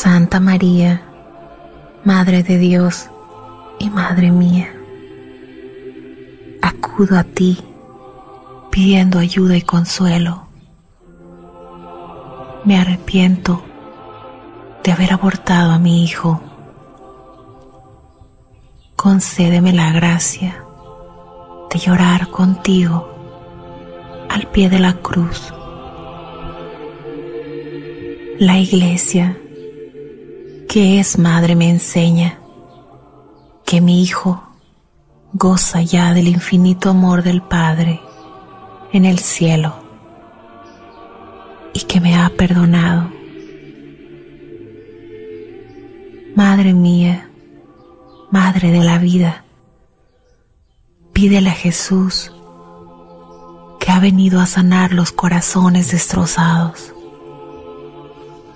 Santa María, Madre de Dios y Madre mía, acudo a ti pidiendo ayuda y consuelo. Me arrepiento de haber abortado a mi hijo. Concédeme la gracia de llorar contigo al pie de la cruz. La iglesia que es madre me enseña que mi hijo goza ya del infinito amor del Padre en el cielo y que me ha perdonado. Madre mía, Madre de la vida, pídele a Jesús que ha venido a sanar los corazones destrozados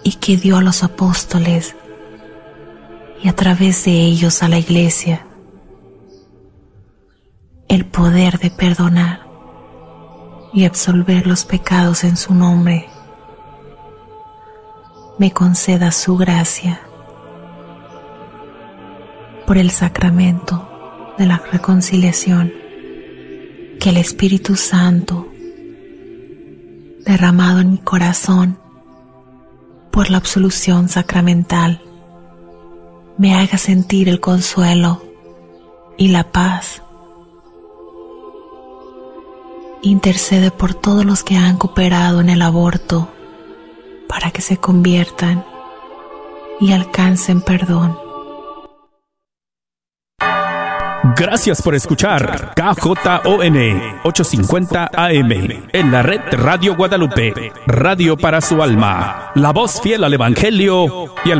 y que dio a los apóstoles y a través de ellos a la iglesia el poder de perdonar y absolver los pecados en su nombre. Me conceda su gracia por el sacramento de la reconciliación que el Espíritu Santo derramado en mi corazón por la absolución sacramental me haga sentir el consuelo y la paz. Intercede por todos los que han cooperado en el aborto para que se conviertan y alcancen perdón. Gracias por escuchar KJON 850 AM en la red Radio Guadalupe, radio para su alma, la voz fiel al Evangelio y al